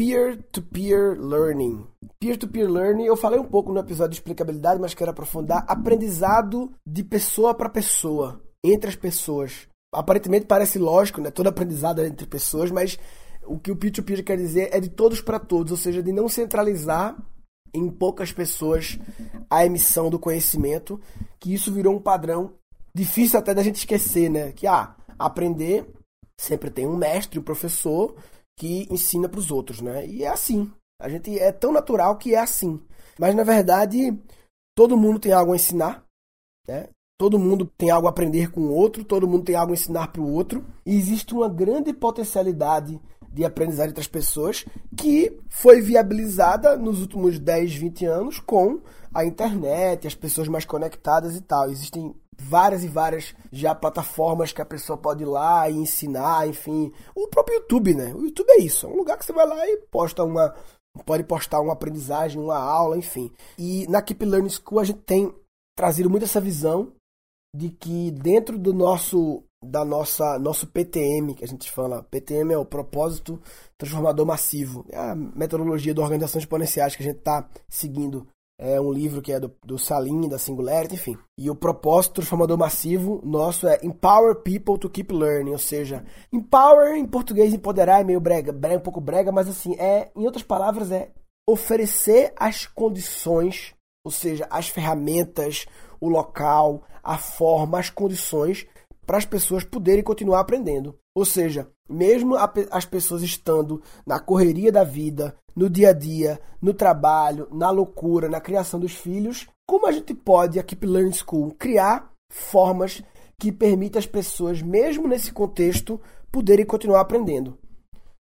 peer-to-peer learning. Peer-to-peer learning, eu falei um pouco no episódio de explicabilidade, mas quero aprofundar. Aprendizado de pessoa para pessoa, entre as pessoas. Aparentemente parece lógico, né? Todo aprendizado é entre pessoas, mas o que o peer-to-peer quer dizer é de todos para todos, ou seja, de não centralizar em poucas pessoas a emissão do conhecimento, que isso virou um padrão difícil até da gente esquecer, né? Que ah, aprender sempre tem um mestre, um professor que ensina para os outros, né? E é assim. A gente é tão natural que é assim. Mas na verdade, todo mundo tem algo a ensinar, né? Todo mundo tem algo a aprender com o outro, todo mundo tem algo a ensinar para o outro. E existe uma grande potencialidade de aprendizagem entre as pessoas que foi viabilizada nos últimos 10, 20 anos com a internet, as pessoas mais conectadas e tal. Existem várias e várias já plataformas que a pessoa pode ir lá e ensinar, enfim. O próprio YouTube, né? O YouTube é isso, é um lugar que você vai lá e posta uma pode postar uma aprendizagem, uma aula, enfim. E na Keep Learning School a gente tem trazido muito essa visão de que dentro do nosso da nossa nosso PTM, que a gente fala, PTM é o propósito transformador massivo, é a metodologia da organização exponenciais que a gente está seguindo é um livro que é do, do Salim, da Singularity, enfim. E o propósito transformador massivo nosso é Empower People to Keep Learning, ou seja, empower em português empoderar é meio brega, brega um pouco brega, mas assim, é, em outras palavras, é oferecer as condições, ou seja, as ferramentas, o local, a forma, as condições para as pessoas poderem continuar aprendendo. Ou seja, mesmo as pessoas estando na correria da vida, no dia a dia, no trabalho, na loucura, na criação dos filhos, como a gente pode, a Keep Learning School, criar formas que permitam as pessoas, mesmo nesse contexto, poderem continuar aprendendo.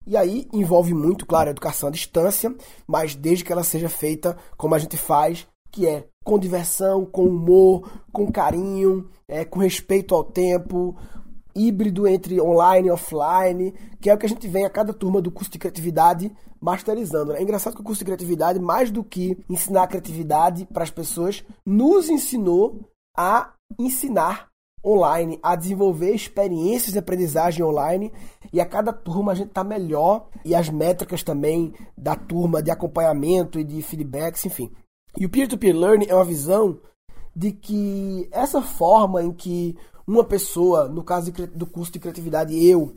E aí envolve muito, claro, a educação à distância, mas desde que ela seja feita como a gente faz, que é com diversão, com humor, com carinho, é, com respeito ao tempo, híbrido entre online e offline, que é o que a gente vem a cada turma do curso de criatividade masterizando. Né? É engraçado que o curso de criatividade, mais do que ensinar a criatividade para as pessoas, nos ensinou a ensinar online, a desenvolver experiências de aprendizagem online e a cada turma a gente está melhor e as métricas também da turma de acompanhamento e de feedbacks, enfim. E o peer-to-peer -peer learning é uma visão de que essa forma em que uma pessoa, no caso do curso de criatividade, eu,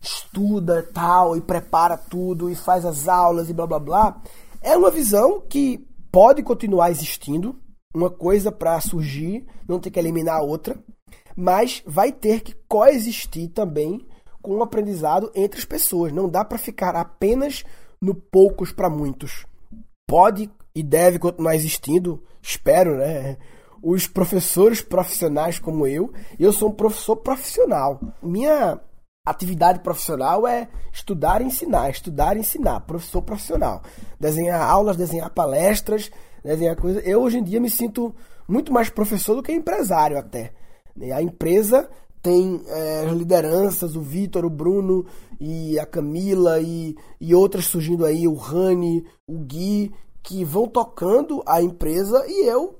estuda tal e prepara tudo e faz as aulas e blá blá blá, é uma visão que pode continuar existindo, uma coisa para surgir, não tem que eliminar a outra, mas vai ter que coexistir também com o aprendizado entre as pessoas. Não dá para ficar apenas no poucos para muitos. Pode e deve continuar existindo, espero, né? Os professores profissionais como eu, eu sou um professor profissional. Minha atividade profissional é estudar e ensinar, estudar e ensinar, professor profissional. Desenhar aulas, desenhar palestras, desenhar coisas. Eu hoje em dia me sinto muito mais professor do que empresário até. A empresa tem é, lideranças, o Vitor, o Bruno e a Camila e, e outras surgindo aí, o Rani, o Gui, que vão tocando a empresa e eu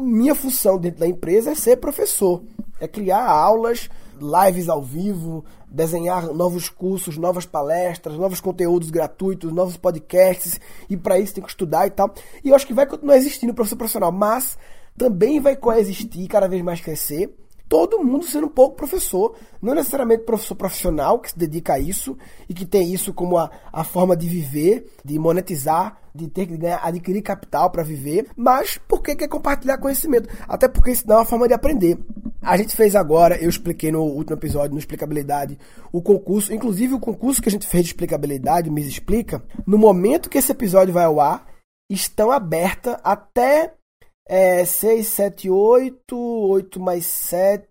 minha função dentro da empresa é ser professor, é criar aulas, lives ao vivo, desenhar novos cursos, novas palestras, novos conteúdos gratuitos, novos podcasts, e para isso tem que estudar e tal. E eu acho que vai continuar existindo o professor profissional, mas também vai coexistir, cada vez mais crescer, todo mundo sendo um pouco professor, não necessariamente professor profissional que se dedica a isso e que tem isso como a, a forma de viver, de monetizar, de ter que ganhar, adquirir capital para viver, mas porque quer compartilhar conhecimento, até porque isso dá uma forma de aprender. A gente fez agora, eu expliquei no último episódio, no Explicabilidade, o concurso, inclusive o concurso que a gente fez de explicabilidade, me explica, no momento que esse episódio vai ao ar, estão abertas até é 6, 7, 8, 8 mais 7,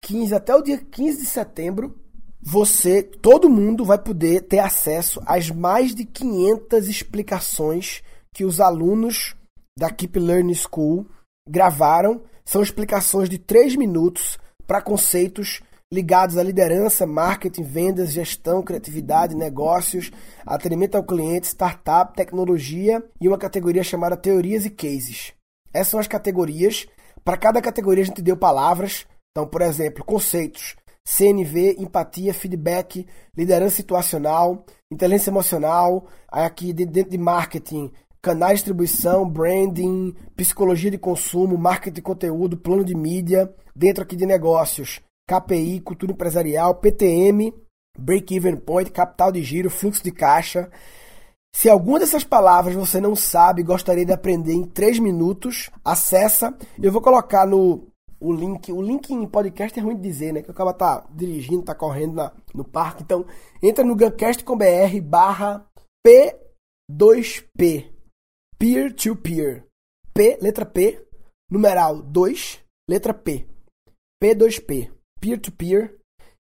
15, até o dia 15 de setembro, você, todo mundo vai poder ter acesso às mais de 500 explicações que os alunos da Keep Learning School gravaram. São explicações de 3 minutos para conceitos ligados à liderança, marketing, vendas, gestão, criatividade, negócios, atendimento ao cliente, startup, tecnologia e uma categoria chamada teorias e cases. Essas são as categorias. Para cada categoria a gente deu palavras. Então, por exemplo, conceitos. CNV, empatia, feedback, liderança situacional, inteligência emocional, aqui dentro de marketing, canais de distribuição, branding, psicologia de consumo, marketing de conteúdo, plano de mídia, dentro aqui de negócios, KPI, cultura empresarial, PTM, break-even point, capital de giro, fluxo de caixa. Se alguma dessas palavras você não sabe, gostaria de aprender em 3 minutos, acessa. Eu vou colocar no o link. O link em podcast é ruim de dizer, né? Que o cara tá dirigindo, tá correndo na, no parque. Então, entra no guncast.com.br barra P2P. Peer-to-peer. P, letra P, numeral 2, letra P. P2P. Peer-to-peer.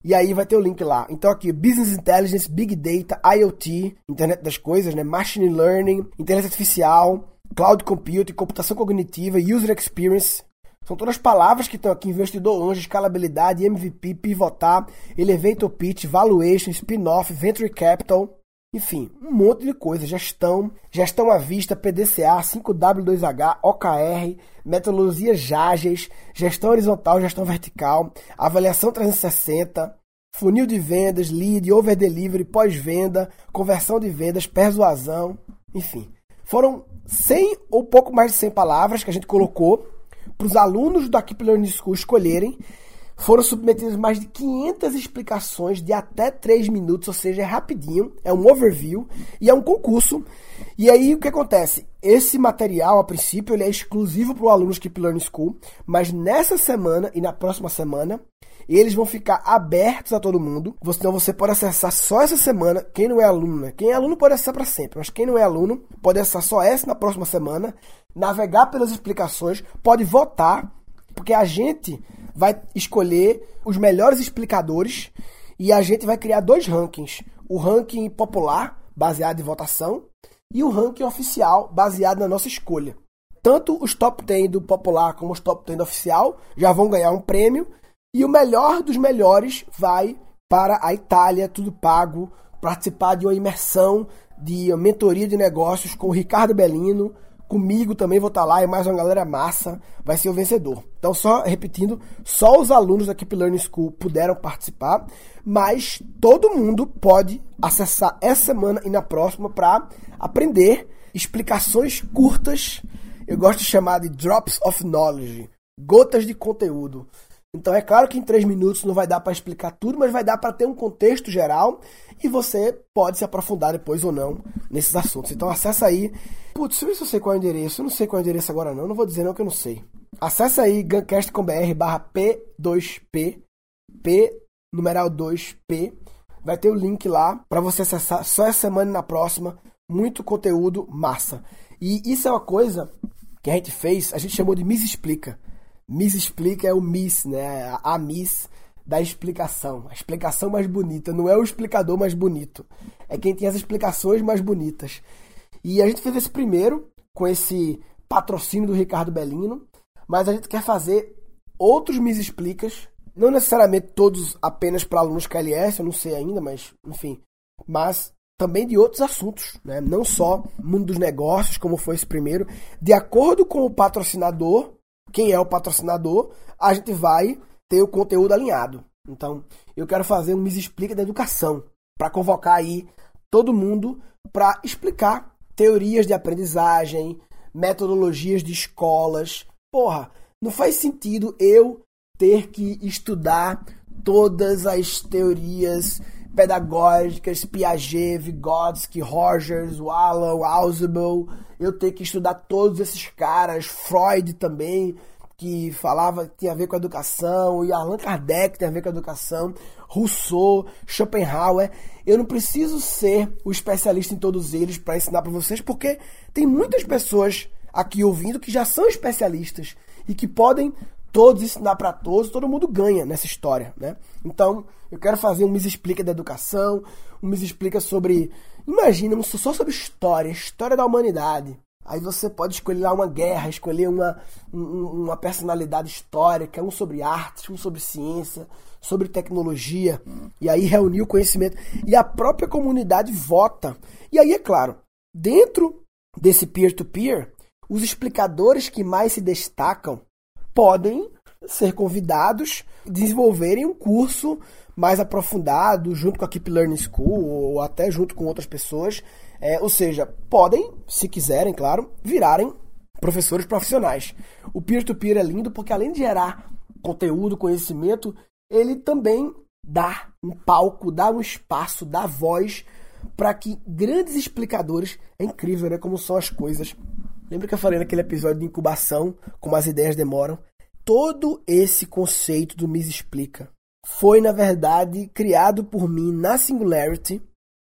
E aí vai ter o link lá. Então aqui, Business Intelligence, Big Data, IoT, Internet das Coisas, né? Machine Learning, Inteligência Artificial, Cloud Computing, Computação Cognitiva, User Experience, são todas palavras que estão aqui: investidor anjo, escalabilidade, MVP, pivotar, elevator pitch, valuation, spin-off, venture capital. Enfim, um monte de coisa. Gestão, gestão à vista, PDCA, 5W2H, OKR, metodologias ágeis, gestão horizontal, gestão vertical, avaliação 360, funil de vendas, lead, over delivery, pós-venda, conversão de vendas, persuasão, enfim. Foram 100 ou pouco mais de 100 palavras que a gente colocou para os alunos da Keep Learning School escolherem, foram submetidas mais de 500 explicações de até 3 minutos, ou seja, é rapidinho, é um overview e é um concurso. E aí o que acontece? Esse material, a princípio, ele é exclusivo para o aluno Keep Learning School, mas nessa semana e na próxima semana eles vão ficar abertos a todo mundo. Então você pode acessar só essa semana. Quem não é aluno, né? Quem é aluno pode acessar para sempre, mas quem não é aluno pode acessar só essa na próxima semana, navegar pelas explicações, pode votar, porque a gente vai escolher os melhores explicadores e a gente vai criar dois rankings: o ranking popular, baseado em votação, e o ranking oficial, baseado na nossa escolha. Tanto os top 10 do popular como os top 10 do oficial já vão ganhar um prêmio e o melhor dos melhores vai para a Itália, tudo pago, participar de uma imersão de mentoria de negócios com o Ricardo Bellino. Comigo também vou estar lá e mais uma galera massa vai ser o vencedor. Então, só repetindo, só os alunos da Keep Learning School puderam participar, mas todo mundo pode acessar essa semana e na próxima para aprender explicações curtas. Eu gosto de chamar de drops of knowledge, gotas de conteúdo. Então é claro que em três minutos não vai dar para explicar tudo, mas vai dar para ter um contexto geral e você pode se aprofundar depois ou não nesses assuntos. Então acessa aí. Putz, se eu sei qual é o endereço. Eu não sei qual é o endereço agora não. Não vou dizer não que eu não sei. Acessa aí guncast.com.br barra P2P P numeral 2P. Vai ter o link lá para você acessar só essa semana e na próxima. Muito conteúdo massa. E isso é uma coisa que a gente fez, a gente chamou de Miss Explica. Miss explica é o Miss, né? A Miss da explicação. A explicação mais bonita. Não é o explicador mais bonito. É quem tem as explicações mais bonitas. E a gente fez esse primeiro com esse patrocínio do Ricardo Bellino. Mas a gente quer fazer outros Miss Explicas. Não necessariamente todos apenas para alunos KLS, eu não sei ainda, mas enfim. Mas também de outros assuntos, né? não só mundo dos negócios, como foi esse primeiro. De acordo com o patrocinador, quem é o patrocinador, a gente vai ter o conteúdo alinhado. Então, eu quero fazer um Me Explica da Educação, para convocar aí todo mundo para explicar teorias de aprendizagem, metodologias de escolas. Porra, não faz sentido eu ter que estudar todas as teorias pedagógicas, Piaget, Vygotsky, Rogers, Wallow, Ausubel, eu ter que estudar todos esses caras, Freud também, que falava que tinha a ver com a educação, e Allan Kardec tem a ver com a educação, Rousseau, Schopenhauer. Eu não preciso ser o especialista em todos eles para ensinar para vocês, porque tem muitas pessoas aqui ouvindo que já são especialistas e que podem todos ensinar para todos, todo mundo ganha nessa história, né? Então, eu quero fazer um Me Explica da educação, um Me Explica sobre, imagina, só sobre história, história da humanidade. Aí você pode escolher lá uma guerra, escolher uma, um, uma personalidade histórica, um sobre artes, um sobre ciência, sobre tecnologia, e aí reunir o conhecimento. E a própria comunidade vota. E aí, é claro, dentro desse peer-to-peer, -peer, os explicadores que mais se destacam podem ser convidados desenvolverem um curso mais aprofundado, junto com a Keep Learning School, ou até junto com outras pessoas. É, ou seja, podem, se quiserem, claro, virarem professores profissionais. O peer-to-peer -peer é lindo porque, além de gerar conteúdo, conhecimento, ele também dá um palco, dá um espaço, dá voz para que grandes explicadores. É incrível, né? Como são as coisas. Lembra que eu falei naquele episódio de incubação, como as ideias demoram? Todo esse conceito do Miss Explica foi, na verdade, criado por mim na Singularity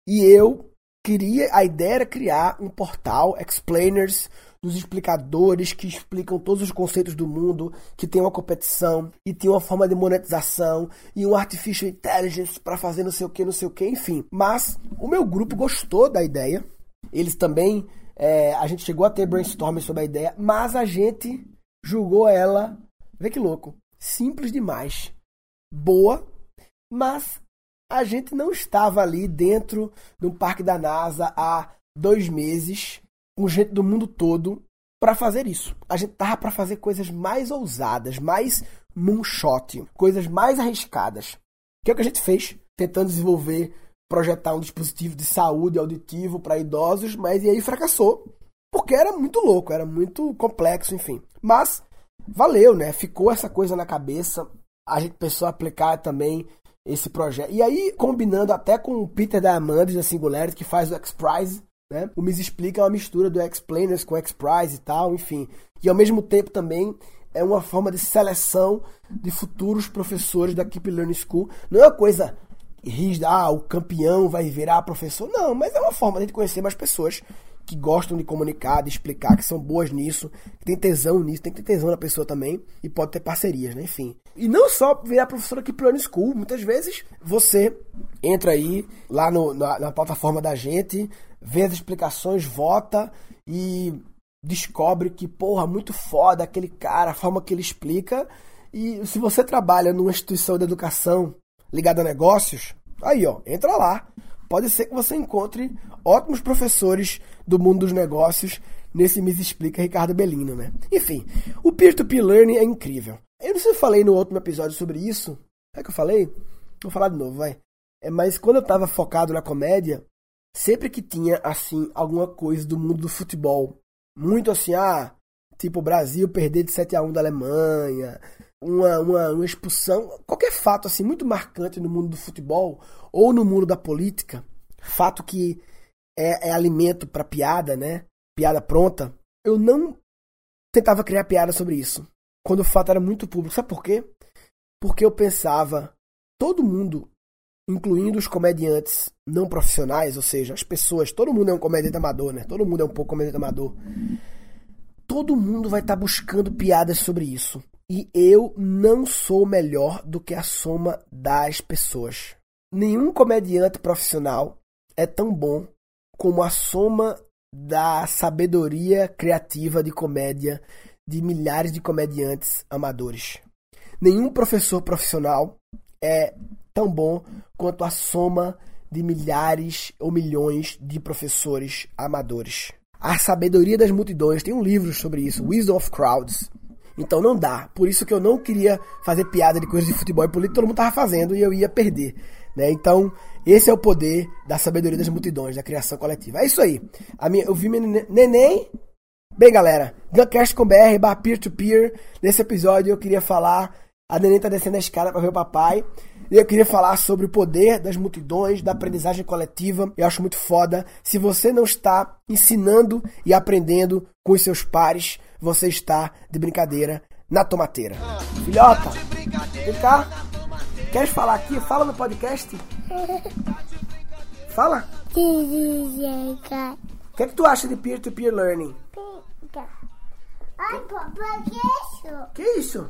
e eu queria, a ideia era criar um portal, explainers, dos explicadores que explicam todos os conceitos do mundo, que tem uma competição e tem uma forma de monetização e um artificial intelligence para fazer não sei o que, não sei o que, enfim. Mas o meu grupo gostou da ideia. Eles também, é, a gente chegou a ter brainstorming sobre a ideia, mas a gente julgou ela, vê que louco, simples demais, boa, mas a gente não estava ali dentro de um parque da NASA há dois meses com gente do mundo todo para fazer isso. A gente tava para fazer coisas mais ousadas, mais moonshot, coisas mais arriscadas. Que é o que a gente fez, tentando desenvolver, projetar um dispositivo de saúde auditivo para idosos, mas e aí fracassou, porque era muito louco, era muito complexo, enfim. Mas valeu, né? Ficou essa coisa na cabeça. A gente pensou aplicar também esse projeto. E aí, combinando até com o Peter Diamandis da Singularity, que faz o X-Prize, né? O Miss Explica é uma mistura do Explainers com X-Prize e tal, enfim. E ao mesmo tempo também é uma forma de seleção de futuros professores da Keep Learning School. Não é uma coisa rígida, ah, o campeão vai virar professor. Não, mas é uma forma de conhecer mais pessoas que gostam de comunicar, de explicar, que são boas nisso, que tem tesão nisso, tem que ter tesão na pessoa também e pode ter parcerias, né? Enfim. E não só virar professor aqui pro School, muitas vezes você entra aí lá no, na, na plataforma da gente, vê as explicações, vota e descobre que, porra, muito foda aquele cara, a forma que ele explica. E se você trabalha numa instituição de educação ligada a negócios, aí ó, entra lá. Pode ser que você encontre ótimos professores do mundo dos negócios nesse Me Explica Ricardo Bellino, né? Enfim, o peer-to-peer -peer learning é incrível. Eu não sei se eu falei no último episódio sobre isso. É que eu falei? Vou falar de novo, vai. É, mas quando eu tava focado na comédia, sempre que tinha, assim, alguma coisa do mundo do futebol, muito assim, ah, tipo, o Brasil perder de 7 a 1 da Alemanha, uma, uma, uma expulsão, qualquer fato, assim, muito marcante no mundo do futebol ou no mundo da política, fato que é, é alimento para piada, né? Piada pronta. Eu não tentava criar piada sobre isso. Quando o fato era muito público. Sabe por quê? Porque eu pensava, todo mundo incluindo os comediantes não profissionais, ou seja, as pessoas, todo mundo é um comediante amador, né? Todo mundo é um pouco comediante amador. Todo mundo vai estar tá buscando piadas sobre isso. E eu não sou melhor do que a soma das pessoas. Nenhum comediante profissional é tão bom como a soma da sabedoria criativa de comédia de milhares de comediantes amadores. Nenhum professor profissional é tão bom quanto a soma de milhares ou milhões de professores amadores. A sabedoria das multidões tem um livro sobre isso, Wisdom of Crowds. Então não dá. Por isso que eu não queria fazer piada de coisas de futebol e política, todo mundo estava fazendo e eu ia perder. Né? Então, esse é o poder da sabedoria das multidões, da criação coletiva. É isso aí. A minha, eu vi meu neném. Bem, galera, Guncast com BR, peer-to-peer. Nesse episódio eu queria falar. A neném tá descendo a escada para ver o papai. E eu queria falar sobre o poder das multidões, da aprendizagem coletiva. Eu acho muito foda. Se você não está ensinando e aprendendo com os seus pares, você está de brincadeira na tomateira. Filhota, vem cá. Queres falar aqui? Fala no podcast. Fala. O que, é que tu acha de peer-to-peer -peer learning? Ai, papai, que isso? Que isso?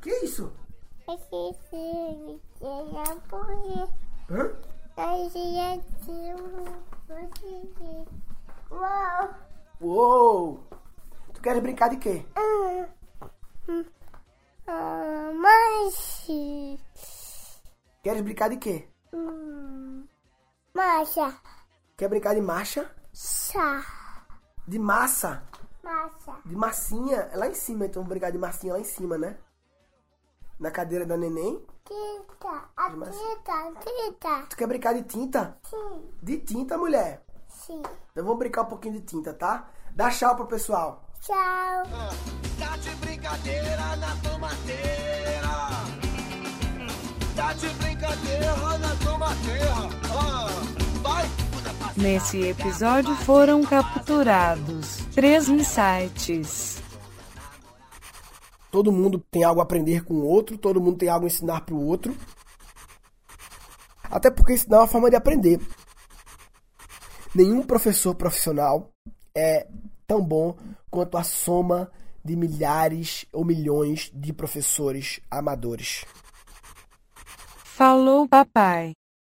Que isso? Hã? Uou! Uou! Tu queres brincar de quê? Ah, mas. Queres brincar de quê? Hum, marcha. Quer brincar de marcha? Chá. De massa? Marcha. De massinha? É lá em cima, então vamos brincar de massinha lá em cima, né? Na cadeira da neném? Tinta. A Mas- tinta. Tinta. Tu quer brincar de tinta? Sim. De tinta, mulher. Sim. Então vamos brincar um pouquinho de tinta, tá? Dá tchau pro pessoal. Tchau. Tá de brincadeira na tomateira. Tá de brincadeira na tomateira. Ah, vai. Nesse episódio foram capturados três insights. Todo mundo tem algo a aprender com o outro, todo mundo tem algo a ensinar pro outro. Até porque ensinar é uma forma de aprender. Nenhum professor profissional é tão bom quanto a soma de milhares ou milhões de professores amadores. Falou, papai.